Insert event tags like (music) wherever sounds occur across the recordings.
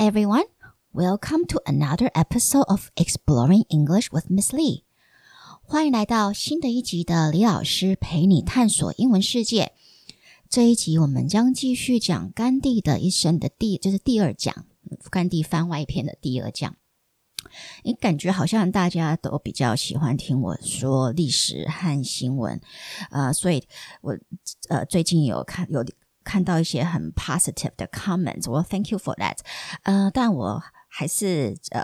Everyone, Welcome to another episode of Exploring English with Miss Lee. 欢迎来到新的一集的李老师陪你探索英文世界。这一集我们将继续讲甘地的一生的第，就是第二讲，甘地番外篇的第二讲。你感觉好像大家都比较喜欢听我说历史和新闻，呃，所以我呃最近有看有看到一些很 positive 的 comments，我 thank you for that。呃，但我还是呃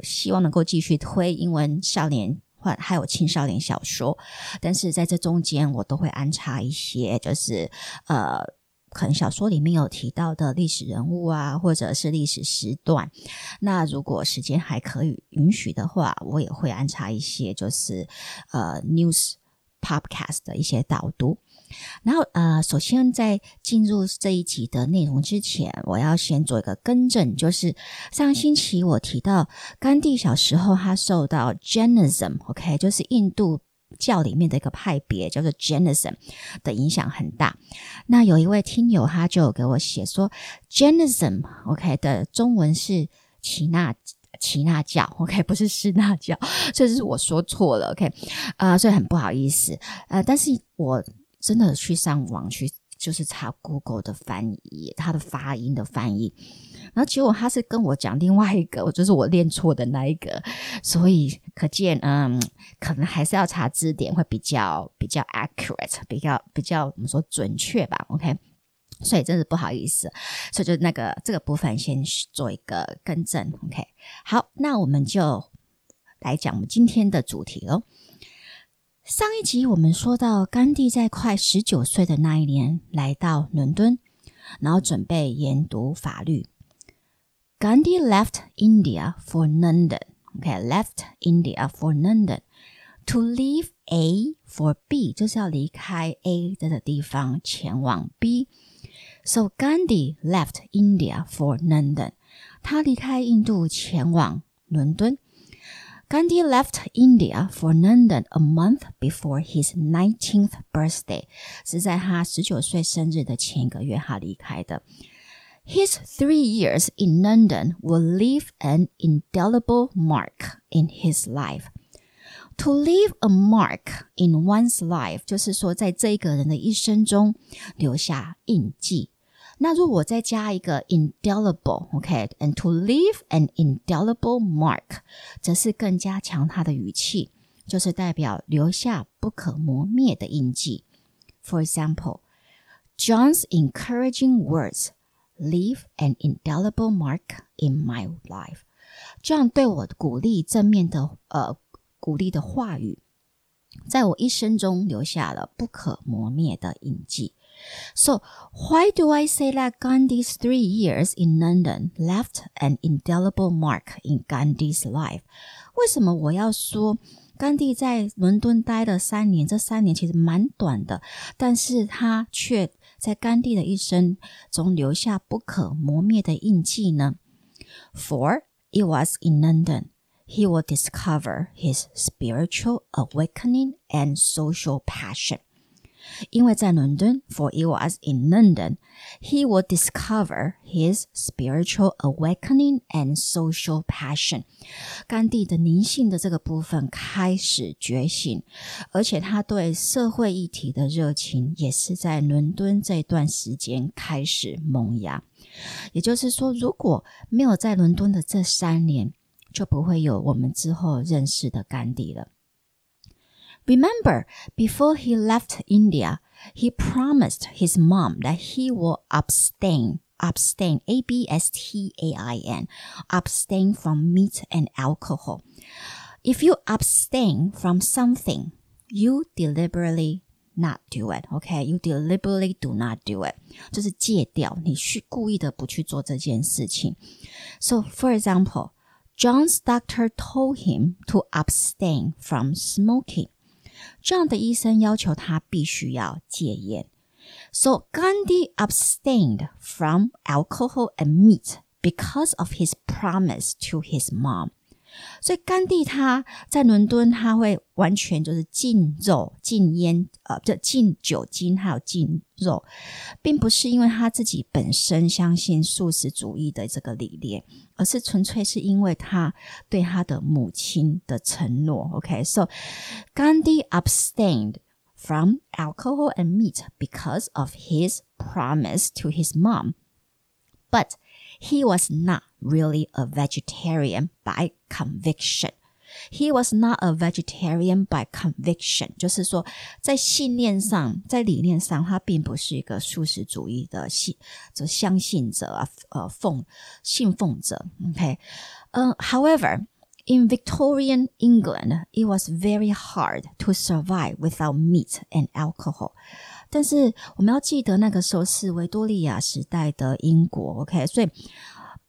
希望能够继续推英文少年或还有青少年小说，但是在这中间我都会安插一些，就是呃。可能小说里面有提到的历史人物啊，或者是历史时段。那如果时间还可以允许的话，我也会安插一些，就是呃 news podcast 的一些导读。然后呃，首先在进入这一集的内容之前，我要先做一个更正，就是上星期我提到甘地小时候他受到 Jainism，OK，就是印度。教里面的一个派别叫做 Jainism 的影响很大。那有一位听友他就给我写说，Jainism OK 的中文是耆那耆那教 OK 不是施那教，这是我说错了 OK 啊，所以很不好意思呃，但是我真的去上网去就是查 Google 的翻译，它的发音的翻译。然后结果他是跟我讲另外一个，我就是我练错的那一个，所以可见，嗯，可能还是要查字典会比较比较 accurate，比较比较我们说准确吧，OK？所以真是不好意思，所以就那个这个部分先做一个更正，OK？好，那我们就来讲我们今天的主题喽。上一集我们说到，甘地在快十九岁的那一年来到伦敦，然后准备研读法律。Gandhi left India for London. Okay, left India for London. To leave A for B 就是要离开 A 这个地方前往 B。So Gandhi left India for London. 他离开印度前往伦敦。Gandhi left India for London a month before his nineteenth birthday，是在他十九岁生日的前一个月他离开的。his three years in London will leave an indelible mark in his life. To leave a mark in one's life，就是说在这一个人的一生中留下印记。 那如果再加一个 indelible，OK，and、okay, to leave an indelible mark，则是更加强它的语气，就是代表留下不可磨灭的印记。For example, John's encouraging words leave an indelible mark in my life。这样对我鼓励正面的呃鼓励的话语，在我一生中留下了不可磨灭的印记。 So why do I say that Gandhi's three years in London left an indelible mark in Gandhi's life？为什么我要说甘地在伦敦待了三年？这三年其实蛮短的，但是他却在甘地的一生中留下不可磨灭的印记呢？For it was in London he would discover his spiritual awakening and social passion. 因为在伦敦，for it was in London, he would discover his spiritual awakening and social passion。甘地的灵性的这个部分开始觉醒，而且他对社会议题的热情也是在伦敦这段时间开始萌芽。也就是说，如果没有在伦敦的这三年，就不会有我们之后认识的甘地了。Remember, before he left India, he promised his mom that he will abstain, abstain, A B S T A I N, abstain from meat and alcohol. If you abstain from something, you deliberately not do it. Okay, you deliberately do not do it. 就是戒掉，你去故意的不去做这件事情。So, for example, John's doctor told him to abstain from smoking. 这样的医生要求他必须要戒烟。So Gandhi abstained from alcohol and meat because of his promise to his mom. 所以甘地他在伦敦，他会完全就是禁肉、禁烟，呃，这禁酒精还有禁肉，并不是因为他自己本身相信素食主义的这个理念，而是纯粹是因为他对他的母亲的承诺。OK，so Gandhi abstained from alcohol and meat because of his promise to his mom, but he was not really a vegetarian by conviction. He was not a vegetarian by conviction，就是说，在信念上，在理念上，他并不是一个素食主义的信，这相信者啊，呃，奉信奉者。OK，嗯、uh,，However。In Victorian England, it was very hard to survive without meat and alcohol. 但是我们要记得，那个时候是维多利亚时代的英国，OK，所以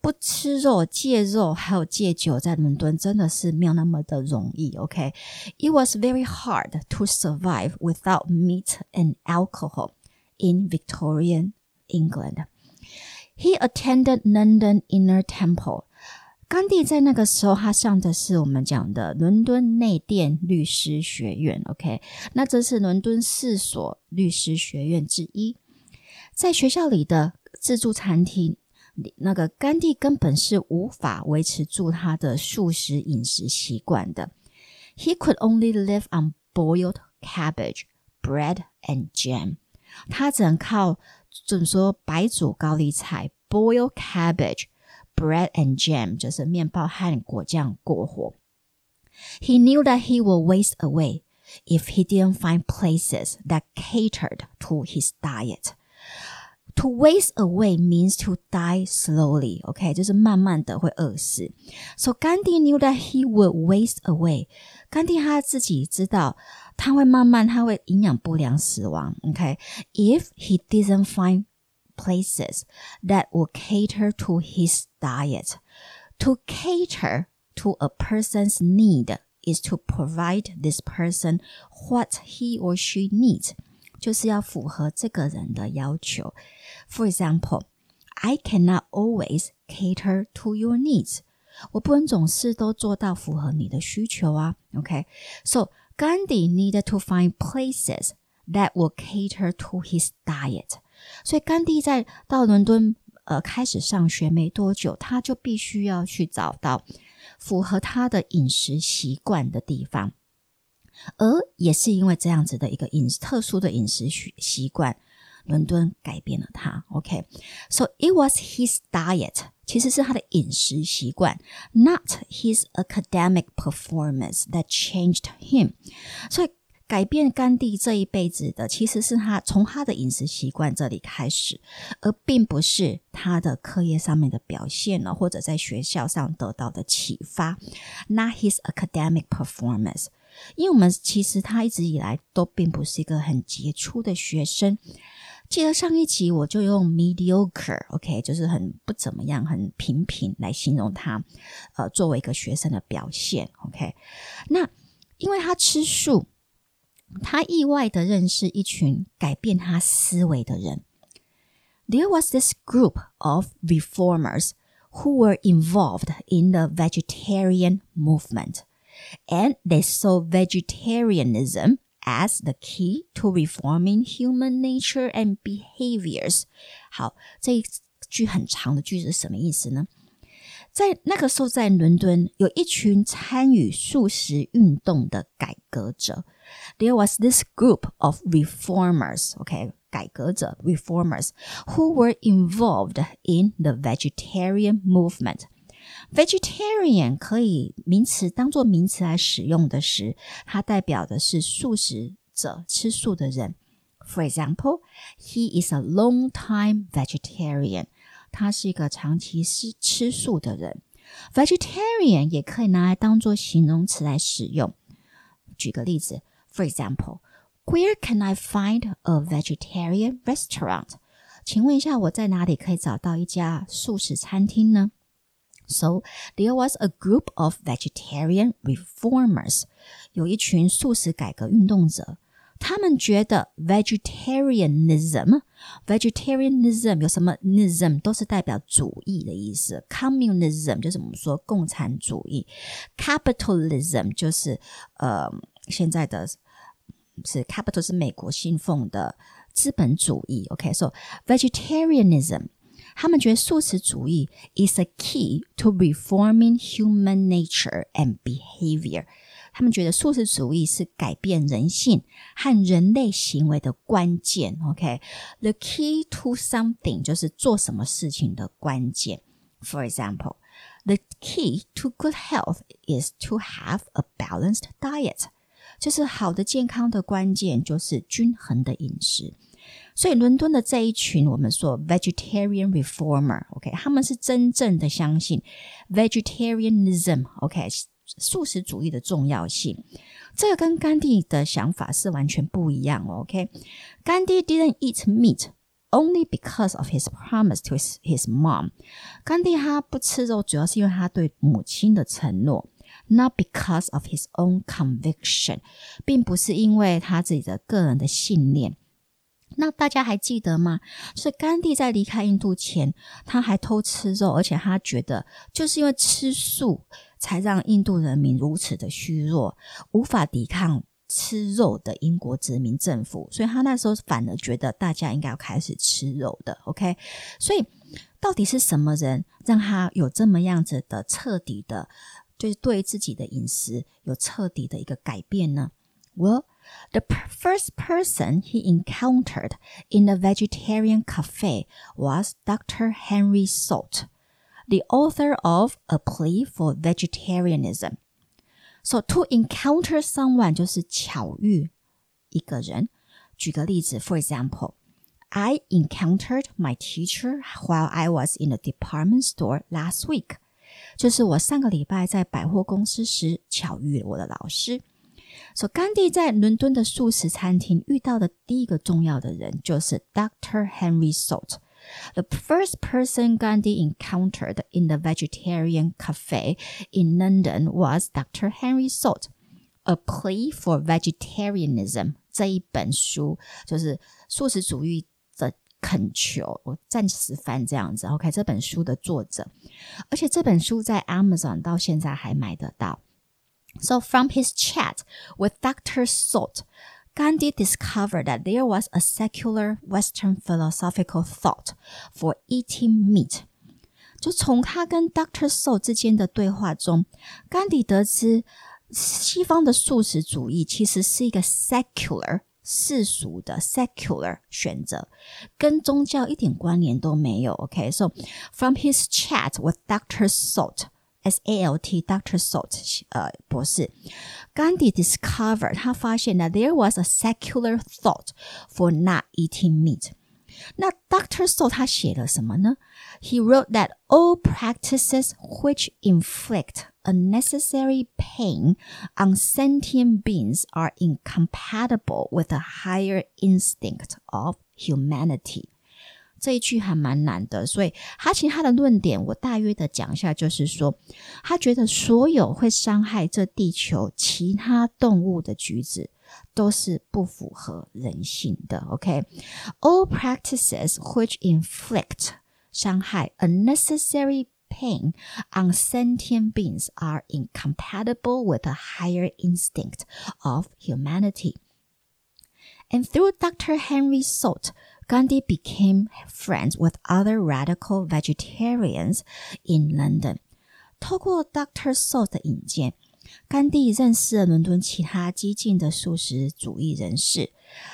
不吃肉、戒肉还有戒酒，在伦敦真的是没有那么的容易。OK，it was very hard to survive without meat and alcohol in Victorian England. He attended London Inner Temple. 甘地在那个时候，他上的是我们讲的伦敦内殿律师学院。OK，那这是伦敦四所律师学院之一。在学校里的自助餐厅。 那个甘地根本是无法维持住他的素食饮食习惯的。He could only live on boiled cabbage, bread and jam。他只能靠怎么说白煮高丽菜 （boiled cabbage, bread and jam），就是面包和果酱过活。He knew that he would waste away if he didn't find places that catered to his diet. To waste away means to die slowly. OK，就是慢慢的会饿死。So Gandhi knew that he would waste away. 甘地他自己知道他会慢慢他会营养不良死亡。OK，if he didn't find places that would cater to his diet. To cater to a person's need is to provide this person what he or she needs. 就是要符合这个人的要求。For example, I cannot always cater to your needs. 我不能总是都做到符合你的需求啊。OK, so Gandhi needed to find places that will cater to his diet. 所以甘地在到伦敦呃开始上学没多久，他就必须要去找到符合他的饮食习惯的地方。 而也是因为这样子的一个饮特殊的饮食习习惯，伦敦改变了他。OK，so、okay? it was his diet，其实是他的饮食习惯，not his academic performance that changed him。所以改变甘地这一辈子的，其实是他从他的饮食习惯这里开始，而并不是他的课业上面的表现呢，或者在学校上得到的启发。Not his academic performance。 因为我们其实他一直以来都并不是一个很杰出的学生。记得上一集我就用 mediocre，OK，、okay, 就是很不怎么样、很平平来形容他，呃，作为一个学生的表现。OK，那因为他吃素，他意外的认识一群改变他思维的人。There was this group of reformers who were involved in the vegetarian movement and they saw vegetarianism as the key to reforming human nature and behaviors。好，这一句很长的句子是什么意思呢？在那个时候，在伦敦有一群参与素食运动的改革者。There was this group of reformers, okay, 改革者 reformers who were involved in the vegetarian movement. Vegetarian 可以名词当做名词来使用的时，它代表的是素食者，吃素的人。For example, he is a long-time vegetarian. 他是一个长期吃吃素的人。Vegetarian 也可以拿来当做形容词来使用。举个例子，For example, where can I find a vegetarian restaurant？请问一下，我在哪里可以找到一家素食餐厅呢 ？So there was a group of vegetarian reformers，有一群素食改革运动者。 他们觉得 vegetarianism，vegetarianism 有什么 ism 都是代表主义的意思，communism 就是我们说共产主义，capitalism 就是呃现在的是 capital 是美国信奉的资本主义，OK，so vegetarianism。 他们觉得素食主义 is a key to reforming human nature and behavior。他们觉得素食主义是改变人性和人类行为的关键。OK，the、okay? key to something 就是做什么事情的关键。For example, the key to good health is to have a balanced diet。就是好的健康的关键就是均衡的饮食。 所以伦敦的这一群，我们说 vegetarian reformer，OK，、okay? 他们是真正的相信 vegetarianism，OK，、okay? 素食主义的重要性。这个跟甘地的想法是完全不一样，OK？甘地 didn't eat meat only because of his promise to his his mom。甘地他不吃肉，主要是因为他对母亲的承诺。Not because of his own conviction，并不是因为他自己的个人的信念。 那大家还记得吗？是甘地在离开印度前，他还偷吃肉，而且他觉得就是因为吃素，才让印度人民如此的虚弱，无法抵抗吃肉的英国殖民政府。所以他那时候反而觉得大家应该要开始吃肉的。OK，所以到底是什么人让他有这么样子的彻底的，就是对自己的饮食有彻底的一个改变呢？Well。The first person he encountered in a vegetarian cafe was Dr. Henry Salt, the author of A Plea for Vegetarianism. So to encounter someone 就是巧遇一个人。举个例子，For example, I encountered my teacher while I was in a department store last week. 就是我上个礼拜在百货公司时巧遇了我的老师。 所以，甘地在伦敦的素食餐厅遇到的第一个重要的人就是 Dr. Henry Salt。The first person Gandhi encountered in the vegetarian cafe in London was Dr. Henry Salt. A Plea for Vegetarianism 这一本书就是素食主义的恳求，我暂时翻这样子。OK，这本书的作者，而且这本书在 Amazon 到现在还买得到。So from his chat with Dr. Salt, Gandhi discovered that there was a secular Western philosophical thought for eating meat. 就从他跟 Dr. Salt 之间的对话中，甘地得知西方的素食主义其实是一个 secular 世俗的 secular 选择，跟宗教一点关联都没有。OK，so、okay? from his chat with Dr. Salt。S A L T Doctor Salt 呃博士，Gandhi discovered 他发现呢 there was a secular thought for not eating meat。那 Doctor Salt 他写了什么呢？He wrote that all practices which inflict unnecessary pain on sentient beings are incompatible with the higher instinct of humanity. 这一句还蛮难的，所以他其实他的论点，我大约的讲一下，就是说，他觉得所有会伤害这地球其他动物的举止都是不符合人性的。OK，all practices which inflict 伤害 unnecessary pain on sentient beings are incompatible with the higher instinct of humanity. And through Dr. Henry Salt, Gandhi became friends with other radical vegetarians in London. 透过 Dr. Salt 的引荐，甘地认识了伦敦其他激进的素食主义人士。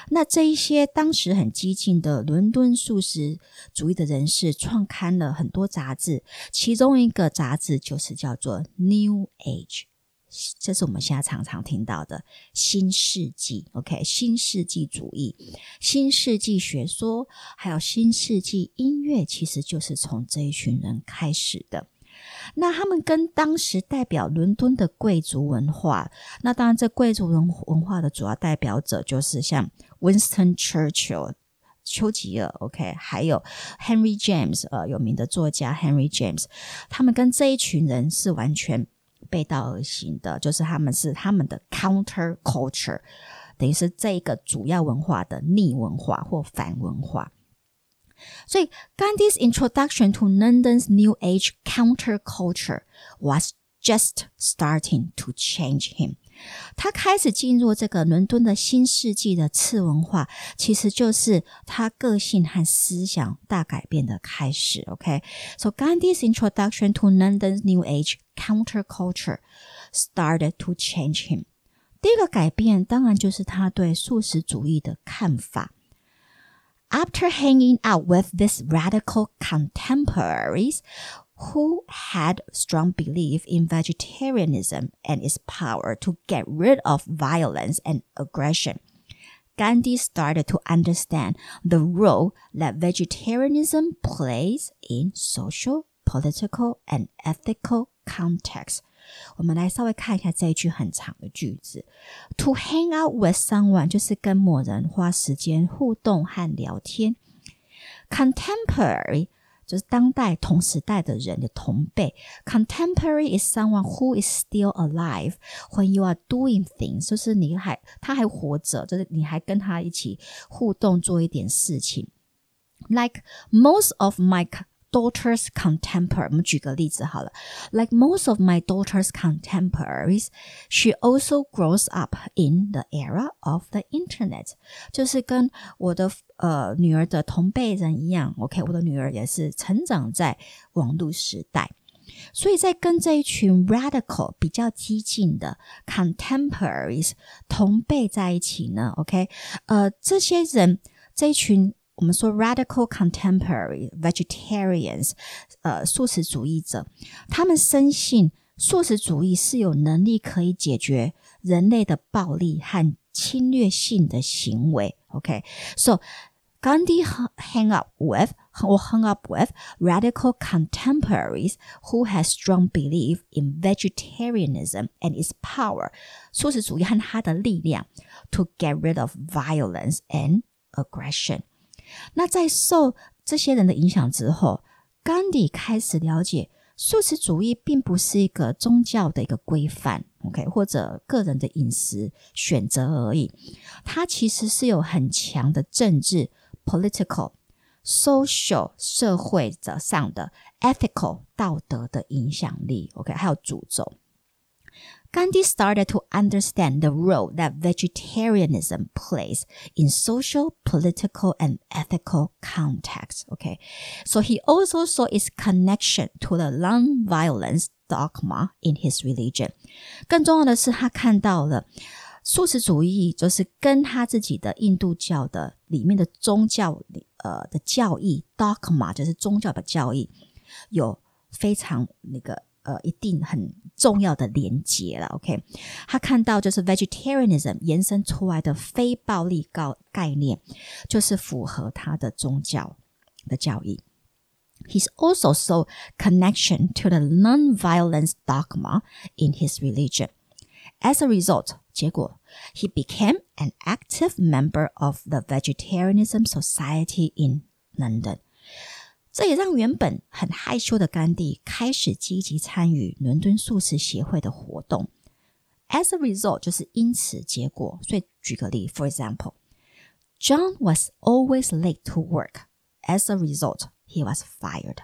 那这一些当时很激进的伦敦素食主义的人士，创刊了很多杂志，其中一个杂志就是叫做《New Age》。这是我们现在常常听到的新世纪，OK，新世纪主义、新世纪学说，还有新世纪音乐，其实就是从这一群人开始的。那他们跟当时代表伦敦的贵族文化，那当然这贵族文文化的主要代表者就是像 Winston Churchill 丘吉尔，OK，还有 Henry James，呃，有名的作家 Henry James，他们跟这一群人是完全。背道而行的，就是他们是他们的 counter culture， 等于是这一个主要文化的逆文化或反文化。所以 Gandhi's introduction to London's New Age counterculture was just starting to change him. 他开始进入这个伦敦的新世纪的次文化，其实就是他个性和思想大改变的开始。OK，so、okay? Gandhi's introduction to London's New Age counterculture started to change him. 第一个改变当然就是他对素食主义的看法。After hanging out with these radical contemporaries who had strong belief in vegetarianism and its power to get rid of violence and aggression, Gandhi started to understand the role that vegetarianism plays in social, political, and ethical contexts 我们来稍微看一下这一句很长的句子。To hang out with someone 就是跟某人花时间互动和聊天。Contemporary 就是当代同时代的人的同辈。Contemporary is someone who is still alive when you are doing things，就是你还他还活着，就是你还跟他一起互动做一点事情。Like most of my daughter's contemporary，我们举个例子好了，like most of my daughter's contemporaries, she also grows up in the era of the internet，就是跟我的呃女儿的同辈人一样，OK，我的女儿也是成长在网络时代。所以在跟这一群 radical 比较激进的 contemporaries 同辈在一起呢，OK，呃，这些人这一群 我们说 radical contemporary vegetarians，呃，素食主义者，他们深信素食主义是有能力可以解决人类的暴力和侵略性的行为。OK，so、okay? Gandhi hang up with or hung up with radical contemporaries who has strong belief in vegetarianism and its power，素食主义和它的力量 to get rid of violence and aggression。 那在受这些人的影响之后，甘地开始了解素食主义并不是一个宗教的一个规范，OK，或者个人的饮食选择而已。它其实是有很强的政治 （political）、social 社会者上的 （ethical） 道德的影响力，OK，还有诅咒。Gandhi started to understand the role that vegetarianism plays in social, political, and ethical contexts. Okay, so he also saw its connection to the non-violence dogma in his religion. 更重要的是，他看到了素食主义就是跟他自己的印度教的里面的宗教呃的教义 dogma 就是宗教的教义有非常那个 呃一定很重要的连结了。OK，他看到就是 vegetarianism 延伸出来的非暴力告概念，就是符合他的宗教的教义。He's also saw connection to the non-violence dogma in his religion. As a result, 结果 he became an active member of the Vegetarianism Society in London. 这也让原本很害羞的甘地开始积极参与伦敦素食协会的活动。As a result，就是因此结果。所以举个例，For example，John was always late to work. As a result, he was fired.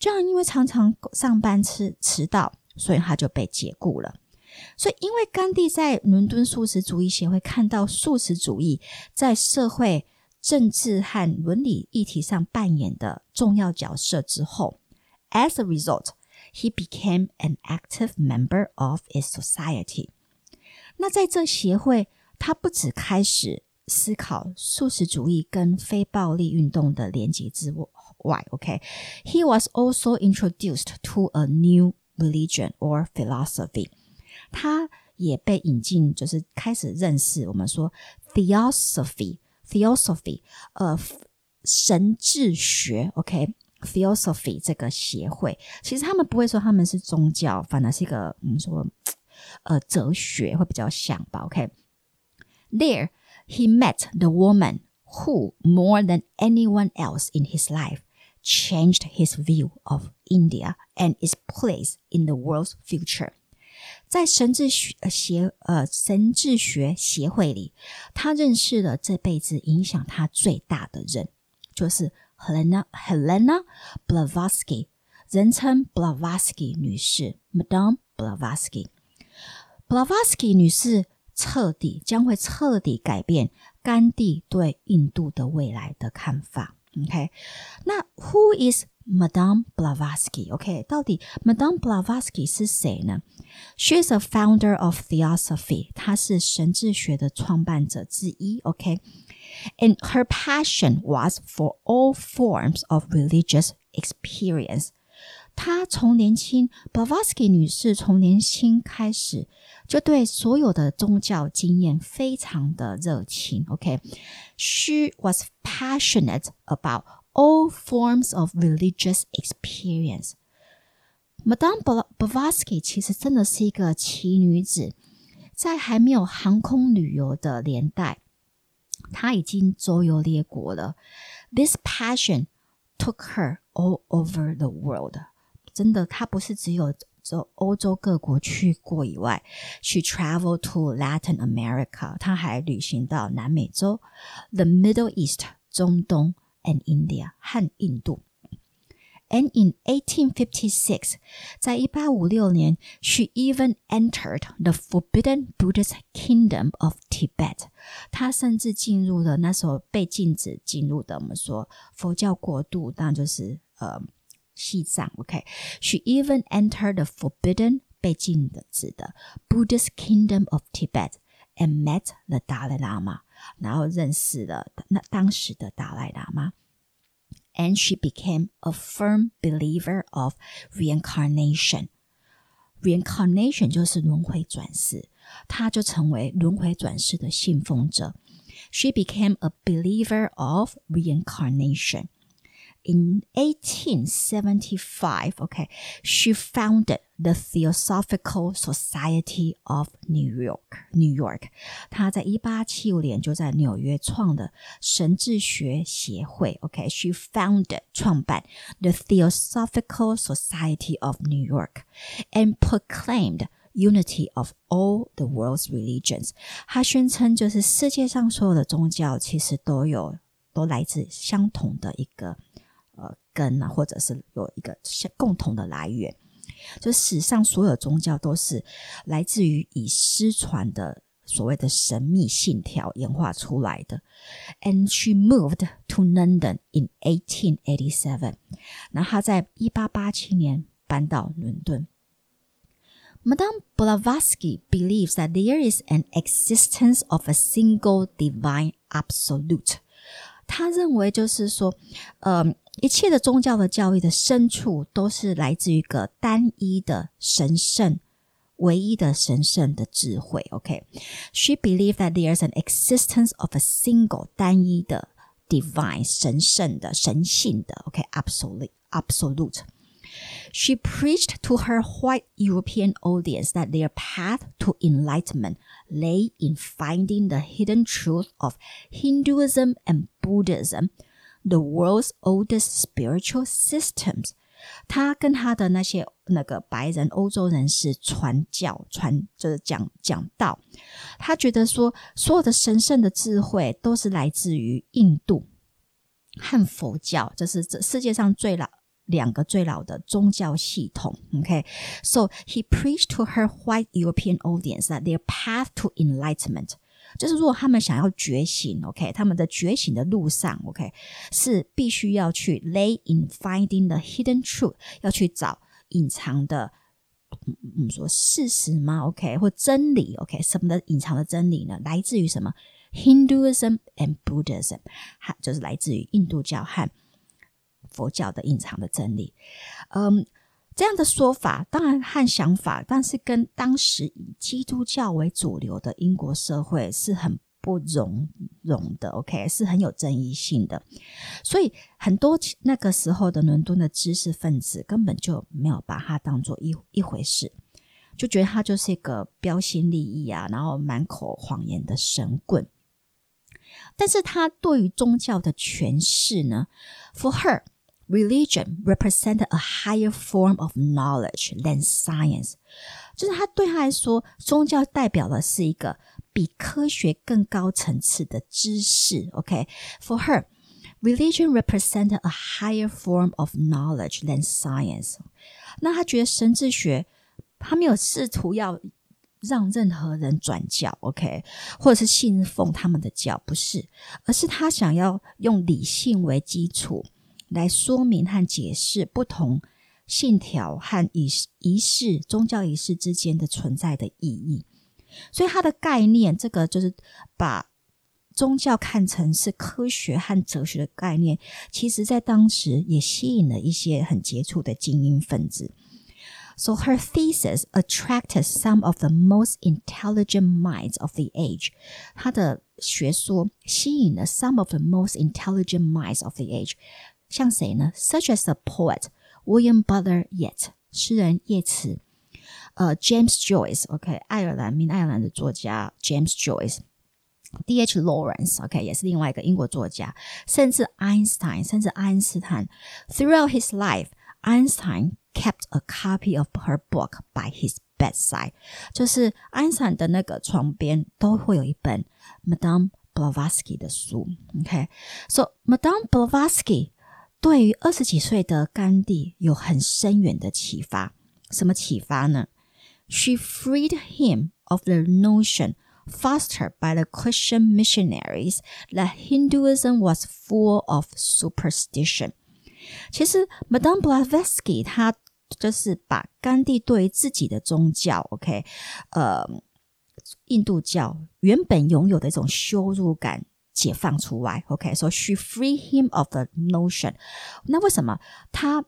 John 因为常常上班迟迟到，所以他就被解雇了。所以，因为甘地在伦敦素食主义协会看到素食主义在社会政治和伦理议题上扮演的重要角色之后，as a result, he became an active member of its society。那在这协会，他不只开始思考素食主义跟非暴力运动的连结之外，OK，he、okay? was also introduced to a new religion or philosophy。他也被引进，就是开始认识我们说 theosophy。Theosophy，呃，神智学，OK，Theosophy 这个协会，其实他们不会说他们是宗教，反而是一个我们说，呃，哲学会比较像吧，OK。There (tsk) he met the woman who, more than anyone else in his life, changed his view of India and its place in the world's future. 在神智学协呃神智学协会里，他认识了这辈子影响他最大的人，就是 Helena Helena Blavatsky，人称 Blavatsky 女士，Madame Blavatsky。Blavatsky 女士彻底将会彻底改变甘地对印度的未来的看法。OK，那 Who is Madame Blavatsky？OK，到底 Madame Blavatsky 是谁呢？She is a founder of Theosophy，她是神智学的创办者之一。OK，and her passion was for all forms of religious experience。她从年轻，Blavatsky 女士从年轻开始就对所有的宗教经验非常的热情。OK，she was passionate about all forms of religious experience. Madame Blavatsky 其实真的是一个奇女子，在还没有航空旅游的年代，她已经周游列国了。This passion took her all over the world. 真的，她不是只有走欧洲各国去过以外，she traveled to Latin America，她还旅行到南美洲，the Middle East，中东 ，and India 和印度。And in 1856, 在一八五六年，she even entered the forbidden Buddhist kingdom of Tibet。她甚至进入了那时候被禁止进入的，我们说佛教国度，当然就是呃西藏。OK，she even entered the forbidden 被禁止的 Buddhist kingdom of Tibet and met the Dalai Lama， 然后认识了那当时的达赖喇嘛。and she became a firm believer of reincarnation. Reincarnation 就是轮回转世，她就成为轮回转世的信奉者。She became a believer of reincarnation. In 1875, okay, she founded the Theosophical Society of New York. New York，他在一八七五年就在纽约创的神智学协会。OK，she、founded 创办 the Theosophical Society of New York and proclaimed unity of all the world's religions。他宣称，就是世界上所有的宗教其实都有都来自相同的一个呃根啊，或者是有一个共同的来源。就史上所有宗教都是来自于以失传的所谓的神秘信条演化出来的。And she moved to London in 1887。那她在一八八七年搬到伦敦。Madame Blavatsky believes that there is an existence of a single divine absolute. 他认为就是说，呃， 一切的宗教的教育的深处都是来自于一个单一的神圣、唯一的神圣的智慧。OK，she、okay? believed that there is an existence of a single 单一的 divine 神圣的神性的 OK，absolute、okay? absolute。She preached to her white European audience that their path to enlightenment lay in finding the hidden truth of Hinduism and Buddhism, the world's oldest spiritual systems. 他跟他的那些那个白人欧洲人士传教传就是讲讲道，他觉得说所有的神圣的智慧都是来自于印度和佛教，这是这世界上最老两个最老的宗教系统。OK，so、okay? he preached to her white European audience that their path to enlightenment 就是如果他们想要觉醒，OK，他们的觉醒的路上，OK，是必须要去 lay in finding the hidden truth，要去找隐藏的，嗯，说事实吗？OK，或真理，OK，什么的隐藏的真理呢？来自于什么？Hinduism and Buddhism，哈，就是来自于印度教和佛教的隐藏的真理。嗯。这样的说法当然和想法，但是跟当时以基督教为主流的英国社会是很不容容的。OK，是很有争议性的。所以很多那个时候的伦敦的知识分子根本就没有把它当做一一回事，就觉得他就是一个标新立异啊，然后满口谎言的神棍。但是他对于宗教的诠释呢？For her。religion represented a higher form of knowledge than science，就是他对他来说，宗教代表的是一个比科学更高层次的知识。OK，for、okay? her。Religion represented a higher form of knowledge than science。那他觉得神智学，他没有试图要让任何人转教，OK，或者是信奉他们的教，不是，而是他想要用理性为基础 来说明和解释不同信条和仪仪式、宗教仪式之间的存在的意义。所以他的概念，这个就是把宗教看成是科学和哲学的概念，其实在当时也吸引了一些很杰出的精英分子。So her thesis attracted some of the most intelligent minds of the age. 她的学说吸引了 some of the most intelligent minds of the age. 像谁呢？Such as the poet William Butler Yeats，诗人叶慈，呃，James Joyce，OK，、okay, 爱尔兰，明爱尔兰的作家 James Joyce。D. H. Lawrence，OK，、okay, 也是另外一个英国作家，甚至 Einstein，甚至爱因斯坦。Throughout his life, Einstein kept a copy of her book by his bedside，就是爱因斯坦的那个床边都会有一本 Madame Blavatsky 的书。OK，so、okay? Madame Blavatsky 对于二十几岁的甘地有很深远的启发。什么启发呢？She freed him of the notion fostered by the Christian missionaries that Hinduism was full of superstition. 其实，Madame Blavatsky 她就是把甘地对于自己的宗教，OK，呃，印度教原本拥有的一种羞辱感解放出来，OK，so、she free him of the notion。那为什么他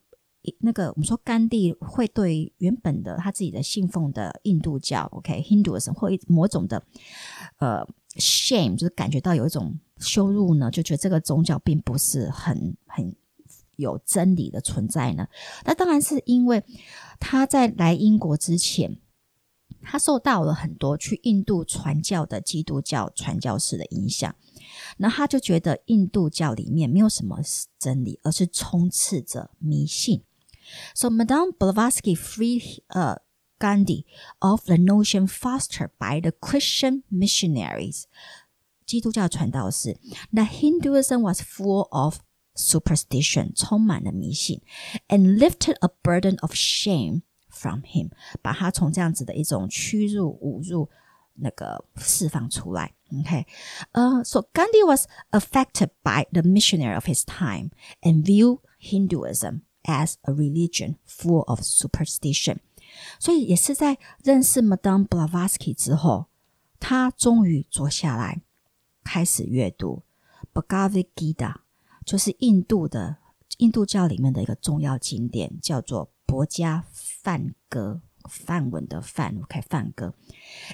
那个我们说甘地会对原本的他自己的信奉的印度教，OK，Hinduism、或某种的呃 shame，就是感觉到有一种羞辱呢，就觉得这个宗教并不是很很。有真理的存在呢？那当然是因为他在来英国之前，他受到了很多去印度传教的基督教传教士的影响，那他就觉得印度教里面没有什么真理，而是充斥着迷信。So Madame Blavatsky freed uh, Gandhi of the notion fostered by the Christian missionaries. 基督教传道士，that Hinduism was full of superstition 充满了迷信，and lifted a burden of shame from him，把他从这样子的一种屈辱、侮辱那个释放出来。Okay, uh, so Gandhi was affected by the missionary of his time and viewed Hinduism as a religion full of superstition. 所以也是在认识 Madame Blavatsky 之后，他终于坐下来开始阅读 Bhagavad Gita。就是印度的印度教里面的一个重要经典，叫做《 薄伽梵歌，梵文的梵，OK，梵歌。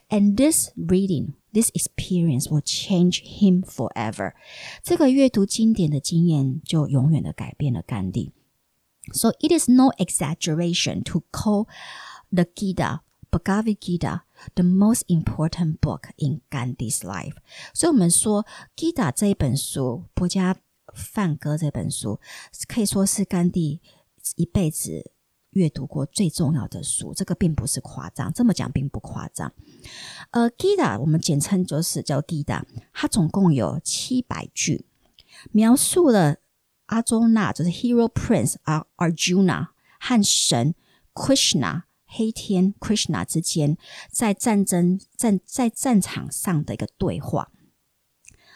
And this reading, this experience will change him forever。这个阅读经典的经验就永远的改变了甘地。So it is no exaggeration to call the Gita, Bhagavad Gita, the most important book in Gandhi's life。所以我们说，Gita 这一本书，薄伽梵歌这本书，可以说是甘地一辈子阅读过最重要的书，这个并不是夸张，这么讲并不夸张。呃，Gita 我们简称就是叫 Gita，它总共有七百句，描述了阿周那就是 Hero Prince 啊 Arjuna 和神 Krishna 黑天 Krishna 之间在战争战在战场上的一个对话。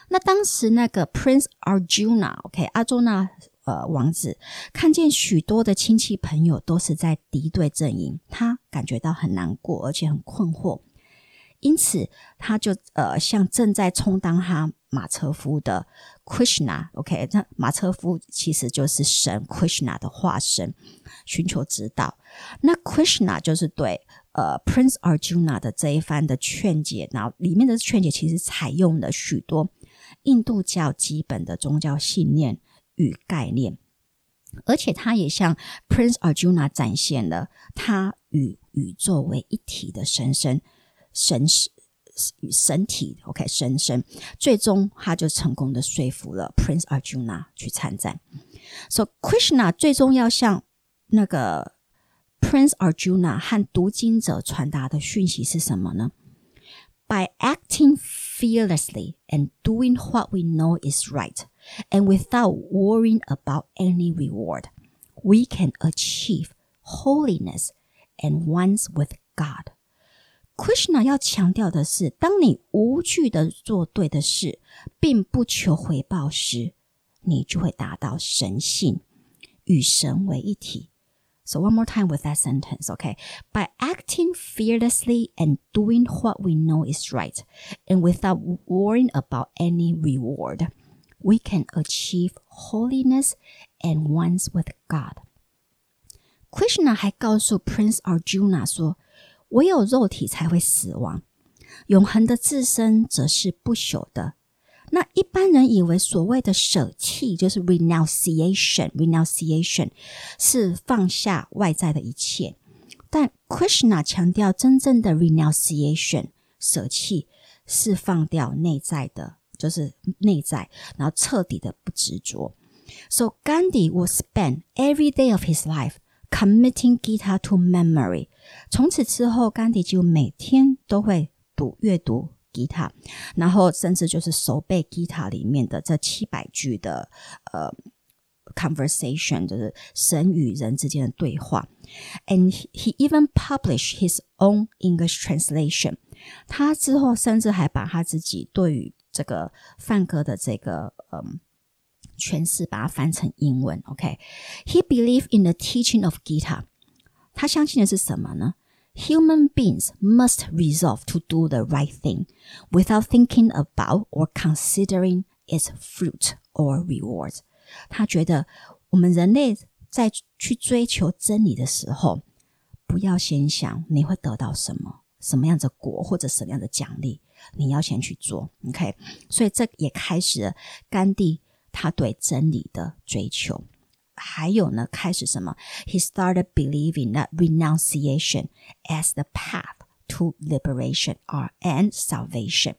那当时那个 Prince Arjuna，OK，阿周那呃王子看见许多的亲戚朋友都是在敌对阵营，他感觉到很难过，而且很困惑，因此他就呃向正在充当他马车夫的 Krishna，OK，那马车夫其实就是神 Krishna 的化身，寻求指导。那 Krishna 就是对呃 Prince Arjuna 的这一番的劝解，然后里面的劝解其实采用了许多。印度教基本的宗教信念与概念，而且他也向 Prince Arjuna 展现了他与宇宙为一体的神身神与身体。OK，神身，最终他就成功的说服了 Prince Arjuna 去参战。 So Krishna 最终要向那个 Prince Arjuna 和读经者传达的讯息是什么呢？By acting fearlessly and doing what we know is right, and without worrying about any reward, we can achieve holiness and once with God. Krishna 要强调的是，当你无惧的做对的事，并不求回报时，你就会达到神性，与神为一体。So one more time with that sentence, okay? By acting fearlessly and doing what we know is right, and without worrying about any reward, we can achieve holiness and once with God. Krishna 还告诉 Prince Arjuna 说。唯有肉体才会死亡，永恒的自身则是不朽的。那一般人以为所谓的舍弃就是 renunciation，renunciation 是放下外在的一切，但 Krishna 强调真正的 renunciation 舍弃是放掉内在的， 就是内在，然后彻底的不执着。So Gandhi would spend every day of his life committing Gita to memory。从此之后，甘地就每天都会读阅读。Gita，然后甚至就是熟背 Gita 里面的这七百句的呃 conversation，就是神与人之间的对话。And he even published his own English translation。他之后甚至还把他自己对于这个梵歌的这个嗯。诠释，把它翻成英文。OK，he、okay? believed in the teaching of Gita。他相信的是什么呢？Human beings must resolve to do the right thing without thinking about or considering its fruit or rewards。他觉得我们人类在去追求真理的时候，不要先想你会得到什么、 什么样的果或者什么样的奖励，你要先去做。OK，所以这也开始了甘地他对真理的追求。还有呢，开始什么？He started believing that renunciation as the path to liberation or and salvation。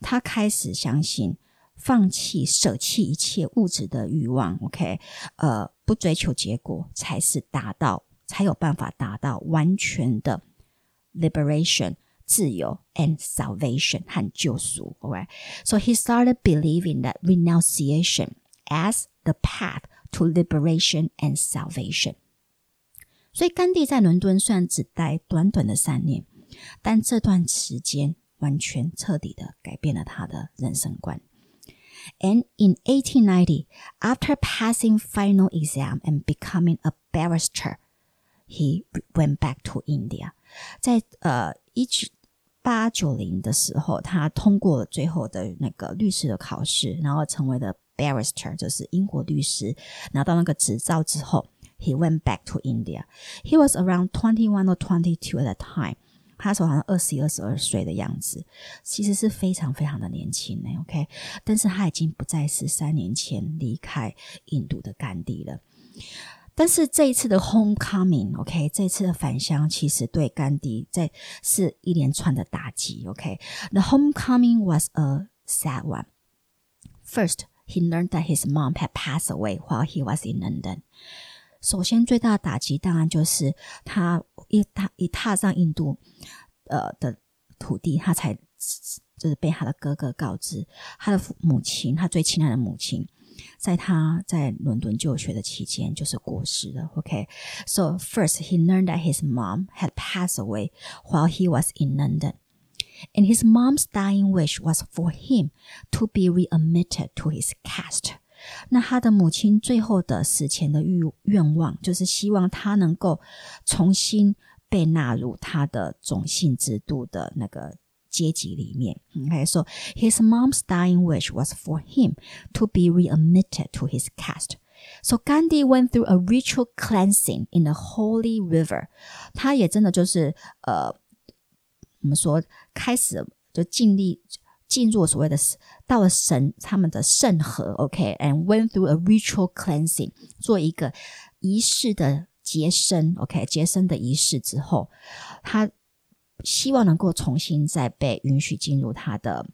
他开始相信，放弃、舍弃一切物质的欲望，OK，呃，不追求结果，才是达到，才有办法达到完全的 liberation。自由 and salvation 和救赎，OK，so he started believing that renunciation as the path to liberation and salvation。所以甘地在伦敦虽然只待短短的三年，但这段时间完全彻底的改变了他的人生观。And in 1890, after passing final exam and becoming a barrister, he went back to India. 在呃一九八九零的时候，他通过了最后的那个律师的考试，然后成为了 barrister，就是英国律师。拿到那个执照之后，he went back to India. He was around twenty one or twenty two at the time. 他时候好像二十一、二十二岁的样子，其实是非常非常的年轻呢。OK，但是他已经不再是三年前离开印度的甘地了。但是这一次的 homecoming，OK，、okay? 这次的返乡其实对甘地在是一连串的打击。OK，the、homecoming was a sad one. First, he learned that his mom had passed away while he was in London. 首先，最大的打击当然就是他一踏一踏上印度，呃的土地，他才就是被他的哥哥告知，他的父母亲，他最亲爱的母亲，在他在伦敦就学的期间就是过世了。OK，so first he learned that his mom had passed away while he was in London. And his mom's dying wish was for him to be readmitted to his caste. 那他的母亲最后的死前的欲愿望，就是希望他能够重新被纳入他的种姓制度的那个 阶级里面。Okay, so his mom's dying wish was for him to be readmitted to his caste. So Gandhi went through a ritual cleansing in the holy river. 他也真的就是呃，我们说开始就尽力进入所谓的到了神他们的圣河，OK，and、okay? went through a ritual cleansing，做一个仪式的洁身，OK，洁身的仪式之后，他 希望能够重新再被允许进入他的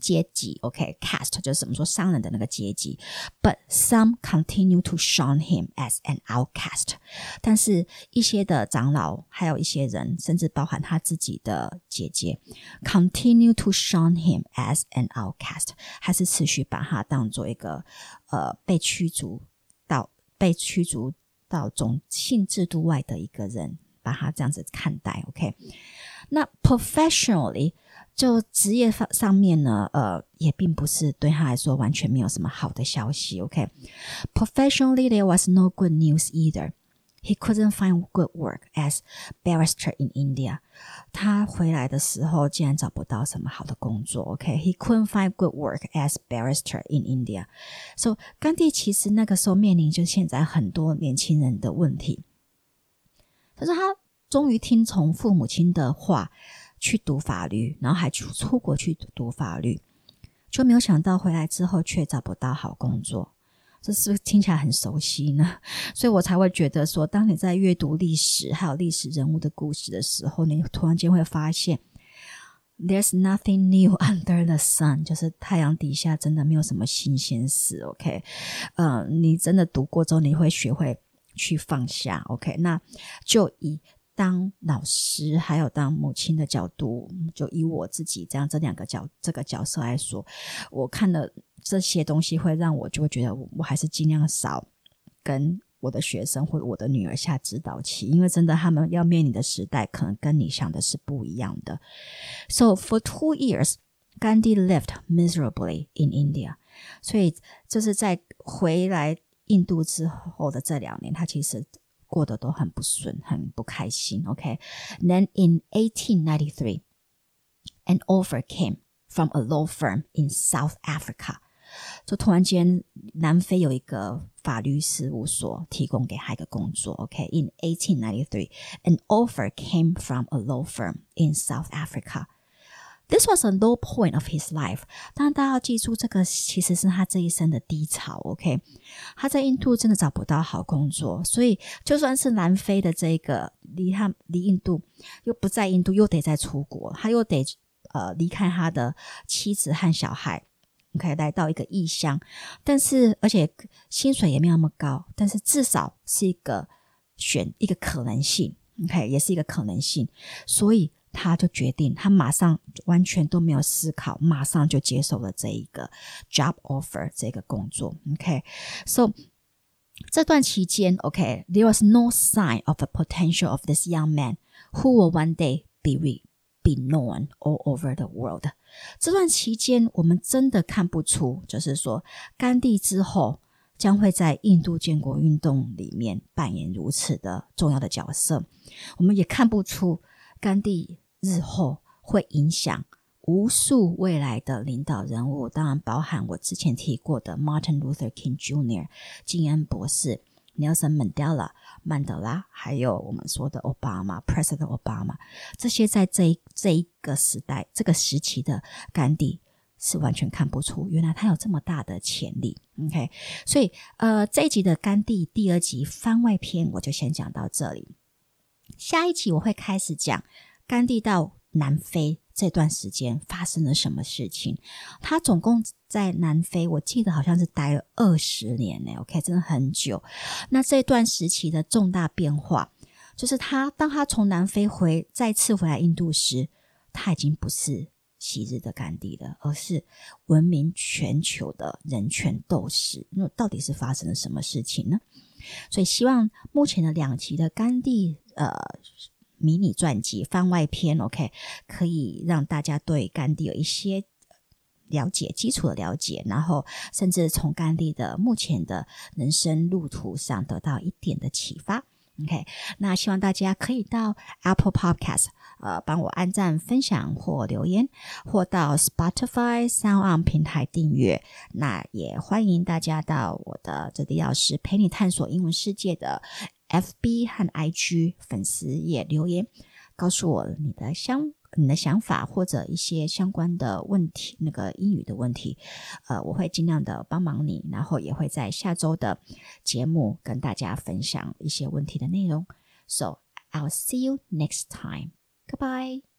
阶级，OK，cast、就是怎么说商人的那个阶级。But some continue to shun him as an outcast。但是一些的长老，还有一些人，甚至包含他自己的姐姐，continue to shun him as an outcast，还是持续把他当做一个呃被驱逐到被驱逐到种姓制度外的一个人，把他这样子看待。OK，那 professionally。就职业上上面呢，呃，也并不是对他来说完全没有什么好的消息。OK，professionally、okay? there was no good news either. He couldn't find good work as barrister in India. 他回来的时候竟然找不到什么好的工作。OK，he、okay? couldn't find good work as barrister in India. So 甘地其实那个时候面临就现在很多年轻人的问题， 可是他终于听从父母亲的话。去读法律，然后还出出国去读法律，就没有想到回来之后却找不到好工作，这是不是听起来很熟悉呢？(laughs) 所以我才会觉得说，当你在阅读历史还有历史人物的故事的时候，你突然间会发现，There's nothing new (laughs) under the sun，就是太阳底下真的没有什么新鲜事。OK，呃，你真的读过之后，你会学会去放下。OK，那就以。当老师还有当母亲的角度，就以我自己这样这两个角这个角色来说，我看了这些东西，会让我就会觉得，我还是尽量少跟我的学生或者我的女儿下指导棋，因为真的他们要面临的时代，可能跟你想的是不一样的。So for two years, Gandhi lived miserably in India。所以就是在回来印度之后的这两年，他其实。过得都很不顺，很不开心。OK，then、okay? in 1893, an offer came from a law firm in South Africa。就突然间，南非有一个法律事务所提供给他一个工作。OK，in、okay? 1893, an offer came from a law firm in South Africa。 This was a low point of his life。当然，大家要记住，这个其实是他这一生的低潮。OK，他在印度真的找不到好工作，所以就算是南非的这个离他离印度又不在印度，又得再出国，他又得呃离开他的妻子和小孩，OK，来到一个异乡。但是而且薪水也没有那么高，但是至少是一个选一个可能性。OK，也是一个可能性，所以。他就决定，他马上完全都没有思考，马上就接受了这一个 job offer 这个工作。OK，so、okay? 这段期间，OK，there、okay, was no sign of the potential of this young man who will one day be re be known all over the world。这段期间，我们真的看不出，就是说，甘地之后将会在印度建国运动里面扮演如此的重要的角色。我们也看不出甘地。 日后会影响无数未来的领导人物，当然包含我之前提过的 Martin Luther King Jr.、金恩博士、Nelson Mandela、曼德拉，还有我们说的 Obama、President Obama，这些在这一这一个时代、这个时期的甘地是完全看不出，原来他有这么大的潜力。OK，所以呃，这一集的甘地第二集番外篇我就先讲到这里，下一集我会开始讲。甘地到南非这段时间发生了什么事情？他总共在南非，我记得好像是待了二十年呢。OK，真的很久。那这段时期的重大变化，就是他当他从南非回再次回来印度时，他已经不是昔日的甘地了，而是闻名全球的人权斗士。那到底是发生了什么事情呢？所以希望目前的两集的甘地，呃。迷你传记番外篇，OK，可以让大家对甘地有一些了解，基础的了解，然后甚至从甘地的目前的人生路途上得到一点的启发。OK，那希望大家可以到 Apple Podcast，呃，帮我按赞、分享或留言，或到 Spotify、Sound On 平台订阅。那也欢迎大家到我的这里老师陪你探索英文世界的。FB 和 IG 粉丝也留言，告诉我你的想你的想法或者一些相关的问题，那个英语的问题，呃，我会尽量的帮忙你，然后也会在下周的节目跟大家分享一些问题的内容。So I'll see you next time. Goodbye.